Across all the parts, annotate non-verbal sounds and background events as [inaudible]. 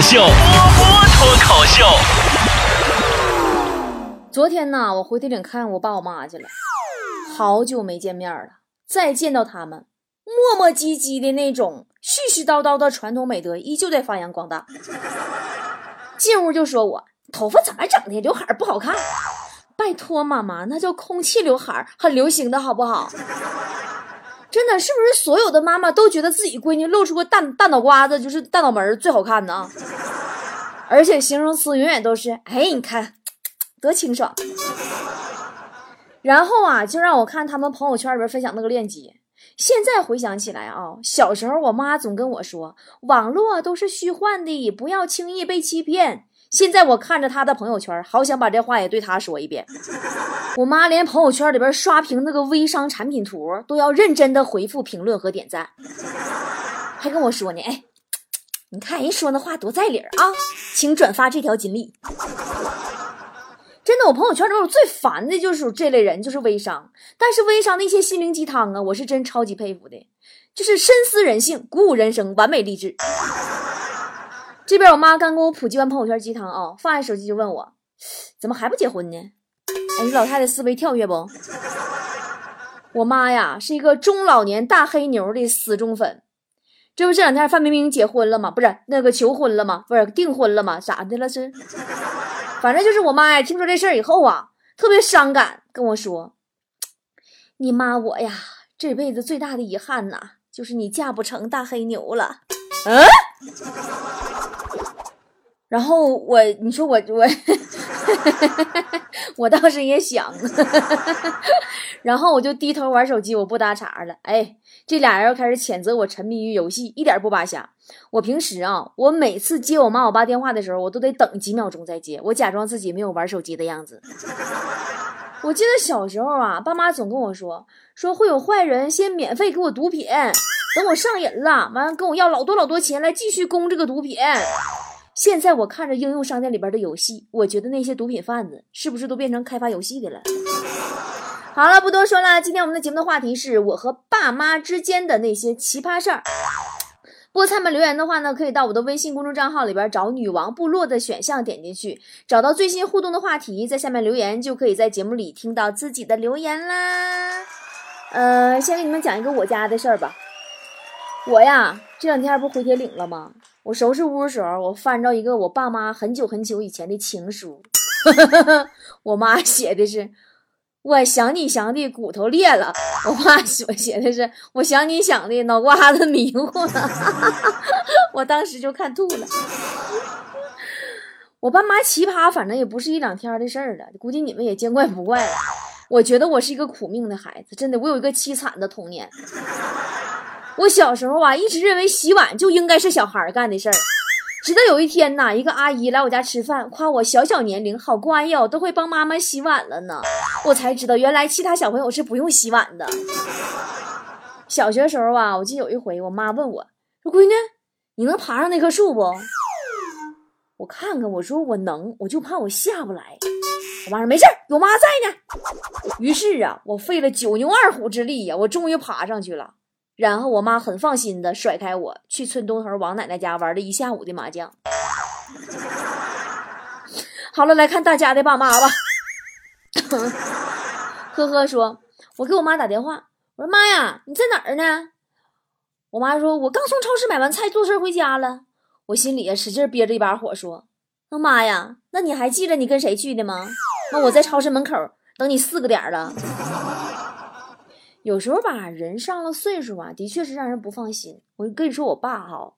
秀，波波脱口秀。昨天呢，我回铁岭看我爸我妈去了，好久没见面了。再见到他们，磨磨唧唧的那种絮絮叨叨的传统美德依旧在发扬光大。进屋就说我头发怎么整的，刘海不好看。拜托妈妈，那叫空气刘海，很流行的好不好？真的是不是所有的妈妈都觉得自己闺女露出个大大脑瓜子，就是大脑门最好看呢？而且形容词永远都是，哎，你看。[tsk] 多清爽，然后啊，就让我看他们朋友圈里边分享那个链接。现在回想起来啊，小时候我妈总跟我说，网络都是虚幻的，不要轻易被欺骗。现在我看着他的朋友圈，好想把这话也对他说一遍。我妈连朋友圈里边刷屏那个微商产品图，都要认真的回复评论和点赞，还跟我说呢，哎，你看人说那话多在理儿啊，请转发这条锦鲤。真的，我朋友圈里我最烦的就是这类人，就是微商。但是微商的一些心灵鸡汤啊，我是真超级佩服的，就是深思人性，鼓舞人生，完美励志。这边我妈刚给我普及完朋友圈鸡汤啊，放下手机就问我，怎么还不结婚呢？哎，你老太太思维跳跃不？我妈呀，是一个中老年大黑牛的死忠粉。这不这两天范冰冰结婚了吗？不是那个求婚了吗？不是订婚了吗？咋的了是？反正就是我妈呀，听说这事儿以后啊，特别伤感，跟我说：“你妈我呀，这辈子最大的遗憾呐，就是你嫁不成大黑牛了。”嗯。然后我，你说我我，[laughs] 我倒是也想，[laughs] 然后我就低头玩手机，我不搭茬了。哎，这俩人又开始谴责我沉迷于游戏，一点不扒瞎。我平时啊，我每次接我妈我爸电话的时候，我都得等几秒钟再接，我假装自己没有玩手机的样子。[laughs] 我记得小时候啊，爸妈总跟我说，说会有坏人先免费给我毒品，等我上瘾了，完了跟我要老多老多钱来继续供这个毒品。现在我看着应用商店里边的游戏，我觉得那些毒品贩子是不是都变成开发游戏的了？好了，不多说了，今天我们的节目的话题是我和爸妈之间的那些奇葩事儿。菠菜们留言的话呢，可以到我的微信公众账号里边找“女王部落”的选项，点进去找到最新互动的话题，在下面留言，就可以在节目里听到自己的留言啦。呃，先给你们讲一个我家的事儿吧。我呀，这两天不回铁岭了吗？我收拾屋的时候，我翻着一个我爸妈很久很久以前的情书，[laughs] 我妈写的是。我想你想的骨头裂了，我爸写写的是我想你想的脑瓜子迷糊了，[laughs] 我当时就看吐了。我爸妈奇葩，反正也不是一两天的事儿了，估计你们也见怪不怪了。我觉得我是一个苦命的孩子，真的，我有一个凄惨的童年。我小时候啊，一直认为洗碗就应该是小孩干的事儿。直到有一天呐，一个阿姨来我家吃饭，夸我小小年龄好乖哟，都会帮妈妈洗碗了呢。我才知道，原来其他小朋友是不用洗碗的。小学时候啊，我记得有一回，我妈问我说：“闺女，你能爬上那棵树不？”我看看，我说我能，我就怕我下不来。我妈说：“没事有妈在呢。”于是啊，我费了九牛二虎之力呀，我终于爬上去了。然后我妈很放心的甩开我，去村东头王奶奶家玩了一下午的麻将。[laughs] 好了，来看大家的爸妈吧。[laughs] 呵呵，说，我给我妈打电话，我说妈呀，你在哪儿呢？我妈说，我刚从超市买完菜，坐车回家了。我心里使劲憋着一把火，说，那妈呀，那你还记得你跟谁去的吗？那我在超市门口等你四个点了。有时候吧，人上了岁数啊，的确是让人不放心。我跟你说，我爸哈，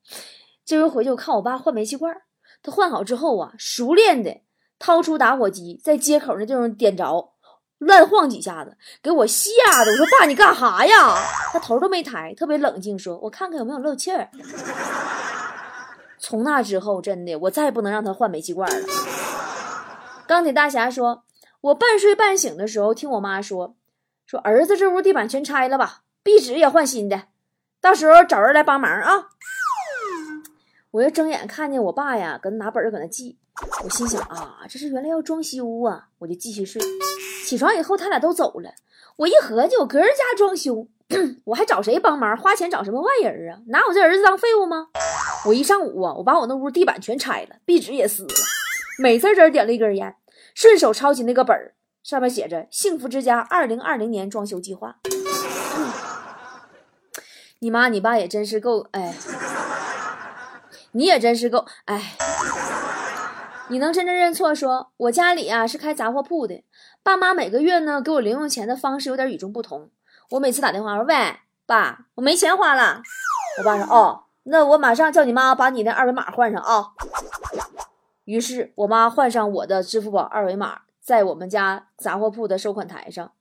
这回回去我看我爸换煤气罐，他换好之后啊，熟练的掏出打火机，在接口那地方点着，乱晃几下子，给我吓的。我说爸，你干哈呀？他头都没抬，特别冷静说：“我看看有没有漏气儿。”从那之后，真的我再也不能让他换煤气罐了。钢铁大侠说：“我半睡半醒的时候，听我妈说。”说儿子，这屋地板全拆了吧，壁纸也换新的，到时候找人来帮忙啊！我又睁眼看见我爸呀，搁那拿本搁那记，我心想啊，这是原来要装修啊，我就继续睡。起床以后，他俩都走了，我一合计，我个人家装修，[clears throat] 我还找谁帮忙？花钱找什么外人啊？拿我这儿子当废物吗？我一上午啊，我把我那屋地板全拆了，壁纸也撕了，美滋滋点了一根烟，顺手抄起那个本儿，上面写着“幸福之家二零二零年装修计划”。你妈你爸也真是够哎，你也真是够哎。你能真正认错？说我家里啊是开杂货铺的，爸妈每个月呢给我零用钱的方式有点与众不同。我每次打电话说：“喂，爸，我没钱花了。”我爸说：“哦，那我马上叫你妈把你的二维码换上啊。”于是我妈换上我的支付宝二维码，在我们家杂货铺的收款台上。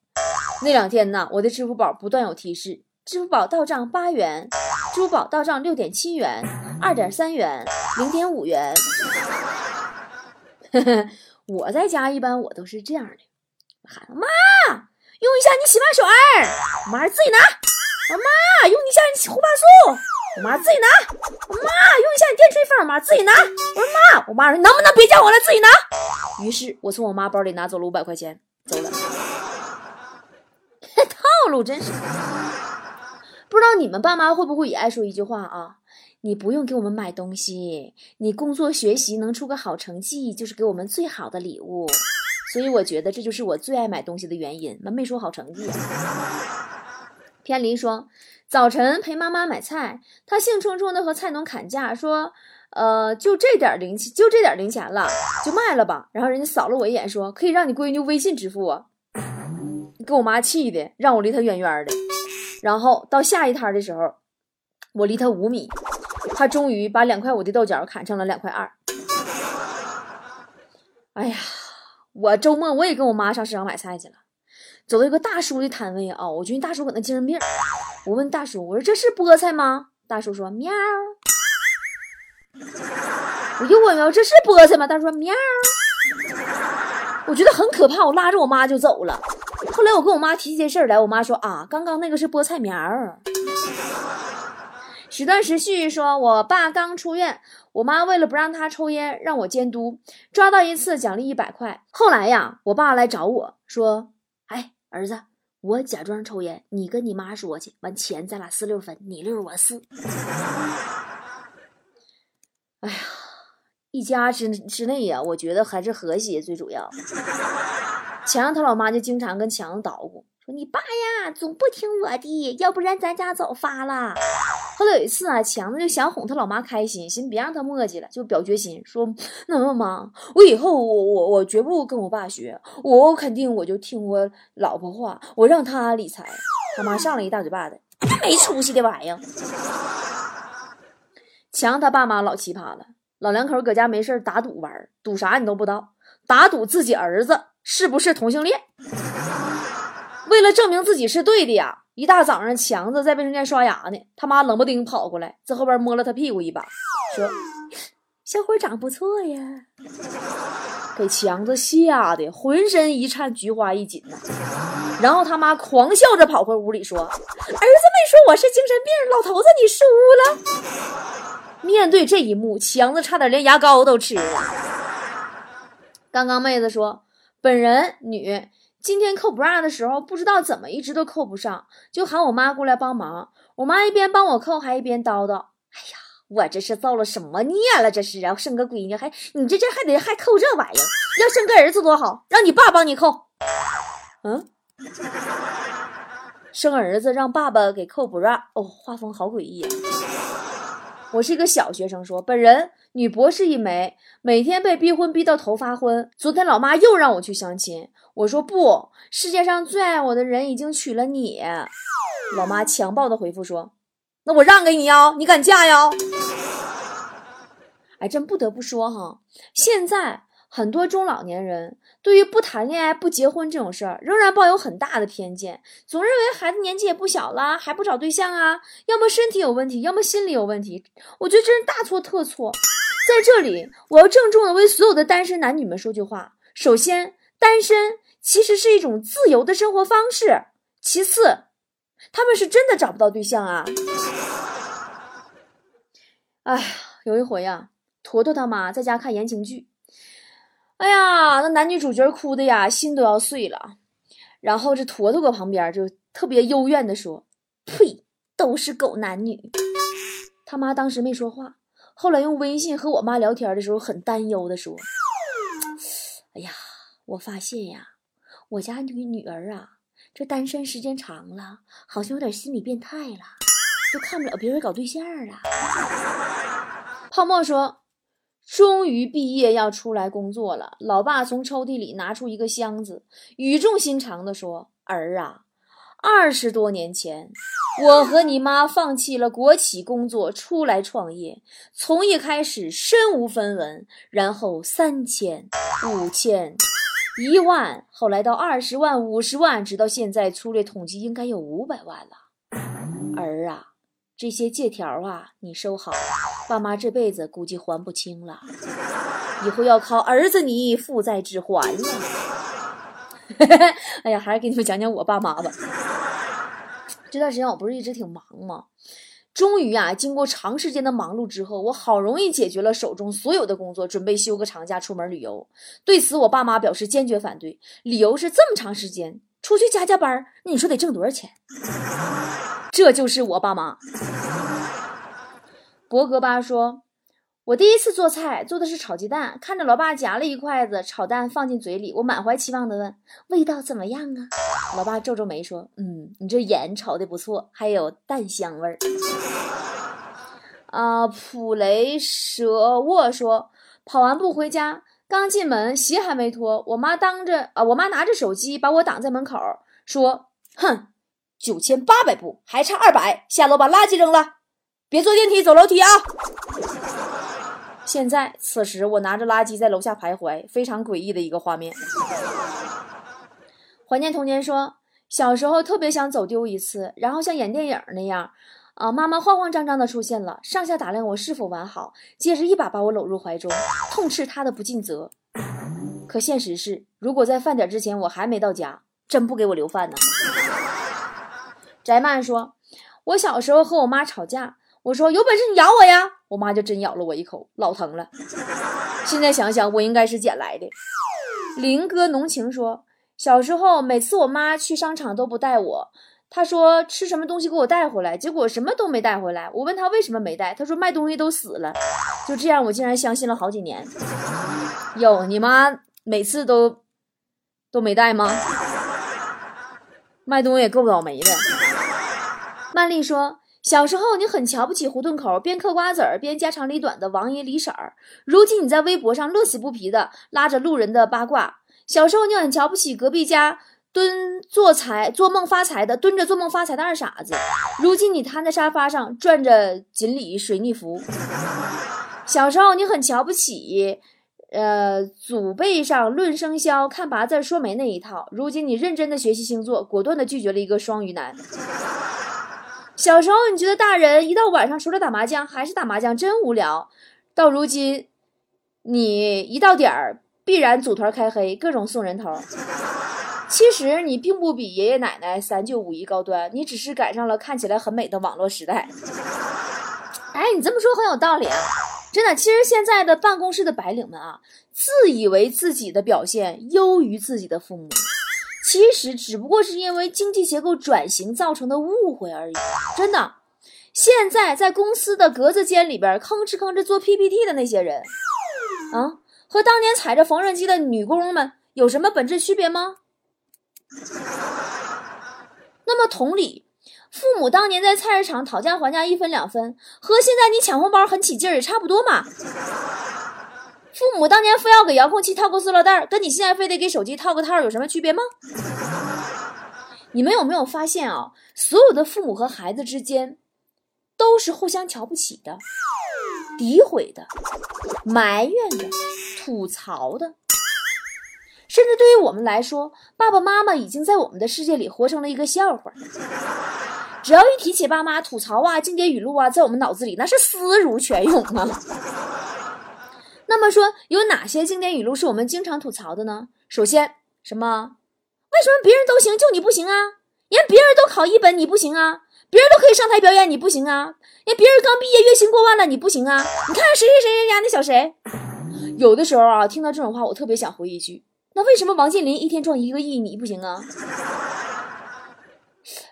那两天呢，我的支付宝不断有提示：支付宝到账八元，支付宝到账六点七元，二点三元，零点五元。[laughs] 我在家一般我都是这样的，喊妈用一下你洗发水妈自己拿。妈用一下你护发素，我妈自己拿。我妈用一下你电吹风，我妈自己拿。我说妈，我妈说能不能别叫我了，自己拿。于是我从我妈包里拿走了五百块钱，走了。[laughs] 套路真是，不知道你们爸妈会不会也爱说一句话啊？你不用给我们买东西，你工作学习能出个好成绩，就是给我们最好的礼物。所以我觉得这就是我最爱买东西的原因。没说好成绩。偏离说，早晨陪妈妈买菜，他兴冲冲的和菜农砍价，说，呃，就这点零钱，就这点零钱了，就卖了吧。然后人家扫了我一眼，说，可以让你闺女微信支付啊。给我妈气的，让我离她远远的。然后到下一摊的时候，我离她五米。他终于把两块五的豆角砍成了两块二。哎呀，我周末我也跟我妈上市场买菜去了，走到一个大叔的摊位啊，我觉得大叔可能精神病。我问大叔，我说这是菠菜吗？大叔说喵。我又问喵，这是菠菜吗？大叔说喵。我觉得很可怕，我拉着我妈就走了。后来我跟我妈提起这事儿来，我妈说啊，刚刚那个是菠菜苗。时断时续说：“我爸刚出院，我妈为了不让他抽烟，让我监督，抓到一次奖励一百块。后来呀，我爸来找我说：‘哎，儿子，我假装抽烟，你跟你妈说去，完钱咱俩四六分，你六我四。[laughs] ’哎呀，一家之之内呀，我觉得还是和谐最主要。强子他老妈就经常跟强子捣鼓。”说你爸呀，总不听我的，要不然咱家早发了。后来有一次啊，强子就想哄他老妈开心，寻别让他磨叽了，就表决心说：“那么妈，我以后我我我绝不跟我爸学，我肯定我就听我老婆话，我让他理财。”他妈上了一大嘴巴子，没出息的玩意儿。强他爸妈老奇葩了，老两口搁家没事打赌玩，赌啥你都不知道，打赌自己儿子是不是同性恋。为了证明自己是对的呀，一大早上强子在卫生间刷牙呢，他妈冷不丁跑过来，在后边摸了他屁股一把，说：“小伙长不错呀。”给强子吓得浑身一颤，菊花一紧呐。然后他妈狂笑着跑回屋里说：“儿子没说我是精神病，老头子你输了。”面对这一幕，强子差点连牙膏都吃了。刚刚妹子说：“本人女。”今天扣 bra 的时候，不知道怎么一直都扣不上，就喊我妈过来帮忙。我妈一边帮我扣，还一边叨叨：“哎呀，我这是造了什么孽了？这是啊，生个闺女还你这这还得还扣这玩意儿？要生个儿子多好，让你爸帮你扣。嗯，生儿子让爸爸给扣 bra，哦，画风好诡异！我是一个小学生，说本人女博士一枚，每天被逼婚逼到头发昏。昨天老妈又让我去相亲。我说不，世界上最爱我的人已经娶了你。老妈强暴的回复说：“那我让给你呀，你敢嫁呀？” [laughs] 哎，真不得不说哈，现在很多中老年人对于不谈恋爱、不结婚这种事儿，仍然抱有很大的偏见，总认为孩子年纪也不小了，还不找对象啊？要么身体有问题，要么心理有问题。我觉得这是大错特错。在这里，我要郑重的为所有的单身男女们说句话：首先，单身。其实是一种自由的生活方式。其次，他们是真的找不到对象啊！哎呀，有一回呀，坨坨他妈在家看言情剧，哎呀，那男女主角哭的呀，心都要碎了。然后这坨坨搁旁边就特别幽怨的说：“呸，都是狗男女。”他妈当时没说话，后来用微信和我妈聊天的时候，很担忧的说：“ [sniffs] 哎呀，我发现呀，我家女女儿啊，这单身时间长了，好像有点心理变态了，都看不了别人搞对象了。[laughs] ”泡沫说：“终于毕业要出来工作了。”老爸从抽屉里拿出一个箱子，语重心长地说：“儿啊。”二十多年前，我和你妈放弃了国企工作，出来创业。从一开始身无分文，然后三千、五千、一万，后来到二十万、五十万，直到现在，粗略统计应该有五百万了。儿啊，这些借条啊，你收好，爸妈这辈子估计还不清了，以后要靠儿子你负债支还了。[laughs] 哎呀，还是给你们讲讲我爸妈吧。这段时间我不是一直挺忙吗？终于啊，经过长时间的忙碌之后，我好容易解决了手中所有的工作，准备休个长假出门旅游。对此，我爸妈表示坚决反对，理由是这么长时间出去加加班，你说得挣多少钱？[laughs] 这就是我爸妈。博格巴说。我第一次做菜，做的是炒鸡蛋。看着老爸夹了一筷子炒蛋放进嘴里，我满怀期望的问：“味道怎么样啊？”老爸皱皱眉说：“嗯，你这盐炒的不错，还有蛋香味儿。”啊，普雷舍沃说：“跑完步回家，刚进门鞋还没脱，我妈当着啊，我妈拿着手机把我挡在门口，说：‘哼，九千八百步还差二百，下楼把垃圾扔了，别坐电梯走楼梯啊。’”现在，此时我拿着垃圾在楼下徘徊，非常诡异的一个画面。怀念童年说，小时候特别想走丢一次，然后像演电影那样，啊，妈妈慌慌张张的出现了，上下打量我是否完好，接着一把把我搂入怀中，痛斥他的不尽责。可现实是，如果在饭点之前我还没到家，真不给我留饭呢。翟曼说，我小时候和我妈吵架。我说有本事你咬我呀！我妈就真咬了我一口，老疼了。现在想想，我应该是捡来的。林哥浓情说，小时候每次我妈去商场都不带我，她说吃什么东西给我带回来，结果什么都没带回来。我问她为什么没带，她说卖东西都死了。就这样，我竟然相信了好几年。有你妈每次都都没带吗？卖东西也够倒霉的。曼丽说。小时候，你很瞧不起胡同口边嗑瓜子儿边家长里短的王爷李婶儿。如今，你在微博上乐此不疲的拉着路人的八卦。小时候，你很瞧不起隔壁家蹲做财做梦发财的蹲着做梦发财的二傻子。如今，你瘫在沙发上转着锦鲤水逆符。小时候，你很瞧不起，呃，祖辈上论生肖看八字说媒那一套。如今，你认真的学习星座，果断的拒绝了一个双鱼男。小时候，你觉得大人一到晚上除了打麻将还是打麻将，真无聊。到如今，你一到点儿必然组团开黑，各种送人头。其实你并不比爷爷奶奶三舅五姨高端，你只是赶上了看起来很美的网络时代。哎，你这么说很有道理啊！真的，其实现在的办公室的白领们啊，自以为自己的表现优于自己的父母。其实只不过是因为经济结构转型造成的误会而已，真的。现在在公司的格子间里边吭哧吭哧做 PPT 的那些人，啊，和当年踩着缝纫机的女工们有什么本质区别吗？[laughs] 那么同理，父母当年在菜市场讨价还价一分两分，和现在你抢红包很起劲儿也差不多嘛。父母当年非要给遥控器套个塑料袋，跟你现在非得给手机套个套有什么区别吗？[laughs] 你们有没有发现啊？所有的父母和孩子之间都是互相瞧不起的、诋毁的、埋怨的、吐槽的，甚至对于我们来说，爸爸妈妈已经在我们的世界里活成了一个笑话。只要一提起爸妈，吐槽啊、经典语录啊，在我们脑子里那是思如泉涌啊。那么说，有哪些经典语录是我们经常吐槽的呢？首先，什么？为什么别人都行，就你不行啊？人别人都考一本，你不行啊？别人都可以上台表演，你不行啊？人别人刚毕业，月薪过万了，你不行啊？你看看谁谁谁家那小谁？有的时候啊，听到这种话，我特别想回一句：那为什么王健林一天赚一个亿，你不行啊？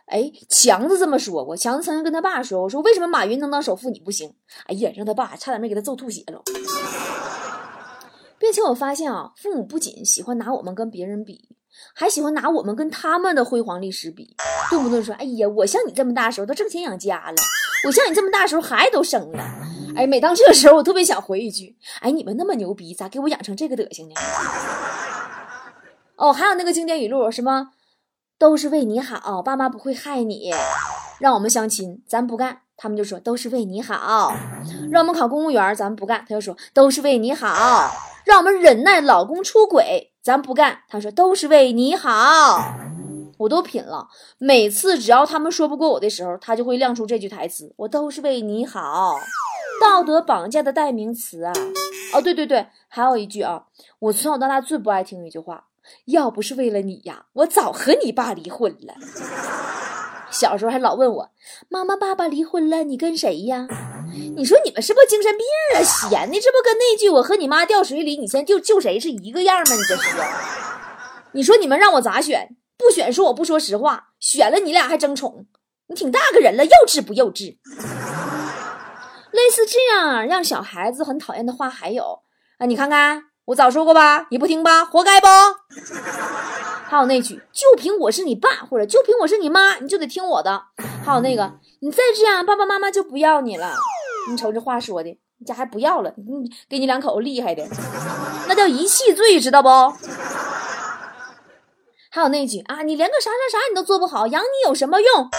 哎，强子这么说过，强子曾经跟他爸说：“我说为什么马云能当首富，你不行？”哎呀，让他爸差点没给他揍吐血了。并且我发现啊，父母不仅喜欢拿我们跟别人比，还喜欢拿我们跟他们的辉煌历史比，动不动说：“哎呀，我像你这么大时候都挣钱养家了，我像你这么大时候孩子都生了。”哎，每当这个时候，我特别想回一句：“哎，你们那么牛逼，咋给我养成这个德行呢？”哦，还有那个经典语录，什么？都是为你好，爸妈不会害你。让我们相亲，咱不干，他们就说都是为你好；让我们考公务员，咱们不干，他就说都是为你好；让我们忍耐老公出轨，咱不干，他说都是为你好。我都品了，每次只要他们说不过我的时候，他就会亮出这句台词：我都是为你好。道德绑架的代名词啊！哦，对对对，还有一句啊，我从小到大最不爱听一句话。要不是为了你呀，我早和你爸离婚了。[laughs] 小时候还老问我，妈妈爸爸离婚了，你跟谁呀？你说你们是不是精神病啊？闲的，这不跟那句我和你妈掉水里，你先救救谁是一个样吗？你这是？你说你们让我咋选？不选说我不说实话，选了你俩还争宠，你挺大个人了，幼稚不幼稚？类似这样让小孩子很讨厌的话还有啊，你看看。我早说过吧，你不听吧，活该不？[laughs] 还有那句，就凭我是你爸，或者就凭我是你妈，你就得听我的。还有那个，你再这样，爸爸妈妈就不要你了。你瞅这话说的，你家还不要了？你给你两口子厉害的，那叫遗弃罪，知道不？还有那句啊，你连个啥啥啥你都做不好，养你有什么用？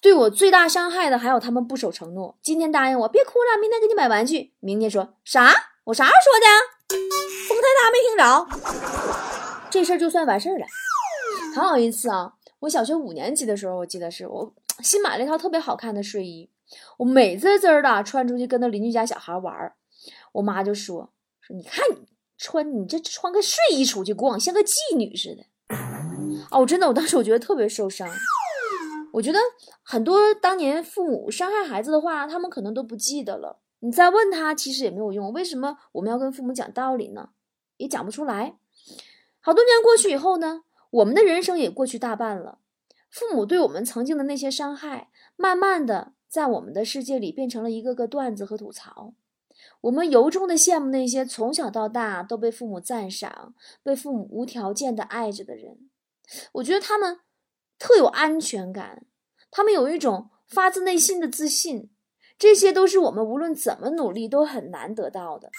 对我最大伤害的还有他们不守承诺。今天答应我别哭了，明天给你买玩具。明天说啥？我啥时候说的？风太大没听着，这事儿就算完事儿了。还有一次啊，我小学五年级的时候，我记得是我新买了一套特别好看的睡衣，我美滋滋的穿出去跟那邻居家小孩玩儿，我妈就说说你看你穿你这穿个睡衣出去逛，像个妓女似的。哦，真的，我当时我觉得特别受伤。我觉得很多当年父母伤害孩子的话，他们可能都不记得了。你再问他，其实也没有用。为什么我们要跟父母讲道理呢？也讲不出来。好多年过去以后呢，我们的人生也过去大半了。父母对我们曾经的那些伤害，慢慢的在我们的世界里变成了一个个段子和吐槽。我们由衷的羡慕那些从小到大都被父母赞赏、被父母无条件的爱着的人。我觉得他们特有安全感，他们有一种发自内心的自信。这些都是我们无论怎么努力都很难得到的。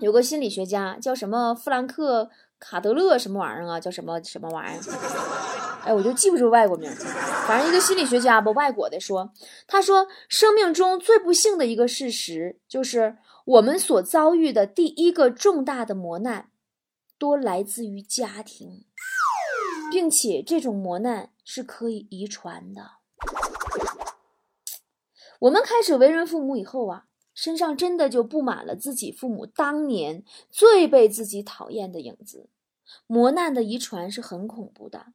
有个心理学家叫什么弗兰克卡德勒什么玩意儿啊？叫什么什么玩意儿？哎，我就记不住外国名字。反正一个心理学家吧，外国的说，他说生命中最不幸的一个事实就是我们所遭遇的第一个重大的磨难，多来自于家庭，并且这种磨难是可以遗传的。我们开始为人父母以后啊，身上真的就布满了自己父母当年最被自己讨厌的影子。磨难的遗传是很恐怖的。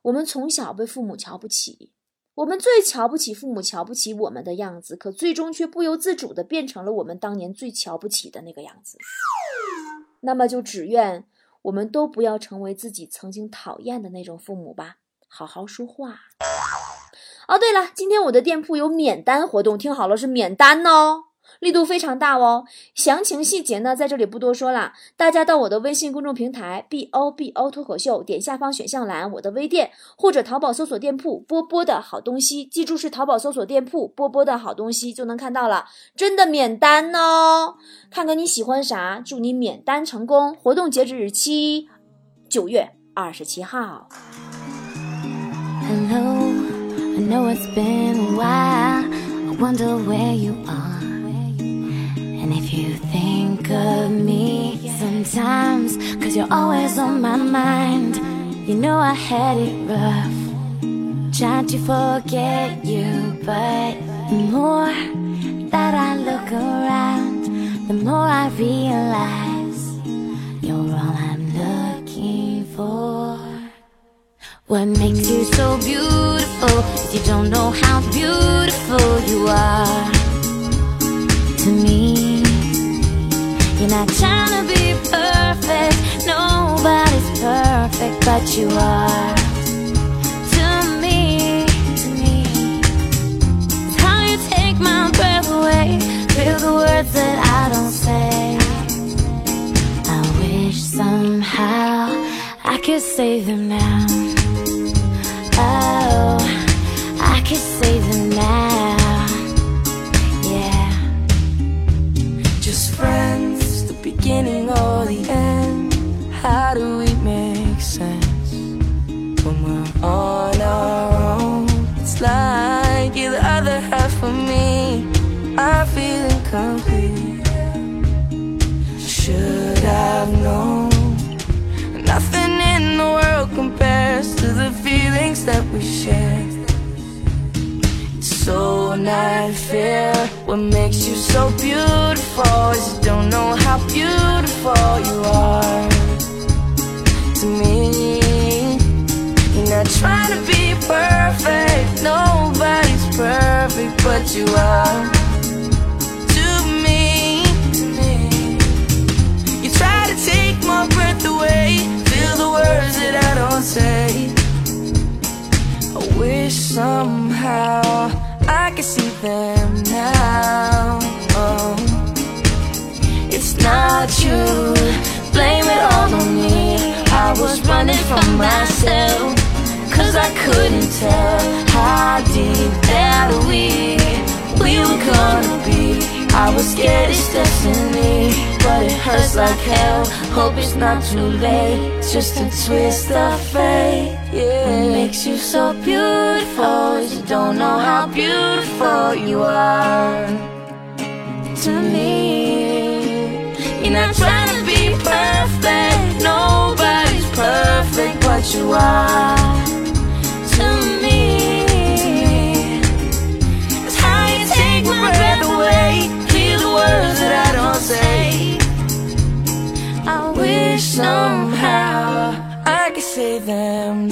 我们从小被父母瞧不起，我们最瞧不起父母瞧不起我们的样子，可最终却不由自主的变成了我们当年最瞧不起的那个样子。那么就只愿我们都不要成为自己曾经讨厌的那种父母吧。好好说话。哦，对了，今天我的店铺有免单活动，听好了，是免单哦，力度非常大哦。详情细节呢，在这里不多说了，大家到我的微信公众平台 b o b o 脱口秀，点下方选项栏我的微店，或者淘宝搜索店铺波波的好东西，记住是淘宝搜索店铺波波的好东西就能看到了，真的免单哦。看看你喜欢啥，祝你免单成功。活动截止日期九月二十七号。Hello. I know it's been a while. Wonder where you are. And if you think of me sometimes, cause you're always on my mind. You know I had it rough. Tried to forget you, but the more that I look around, the more I realize you're all I'm looking for. What makes you so beautiful you don't know how beautiful you are to me. You're not trying to be perfect. Nobody's perfect, but you are. To me, how you take my breath away the words that I don't say. I wish somehow I could say them now. Oh, I could say them now. That we share. It's so not fair. What makes you so beautiful is you don't know how beautiful you are to me. You're not trying to be perfect. Nobody's perfect, but you are them now. Oh. It's not you, blame it all on me. I was running from myself, cause I couldn't tell how deep that we, we were gonna be. I was scared it's destiny, but it hurts like hell. Hope it's not too late, just a twist of fate. Yeah makes you so beautiful is you don't know how beautiful you are to me. You're not trying to be perfect, nobody's perfect, but you are to me. It's how you take my breath away, hear the words that I don't say. I wish somehow I could say them.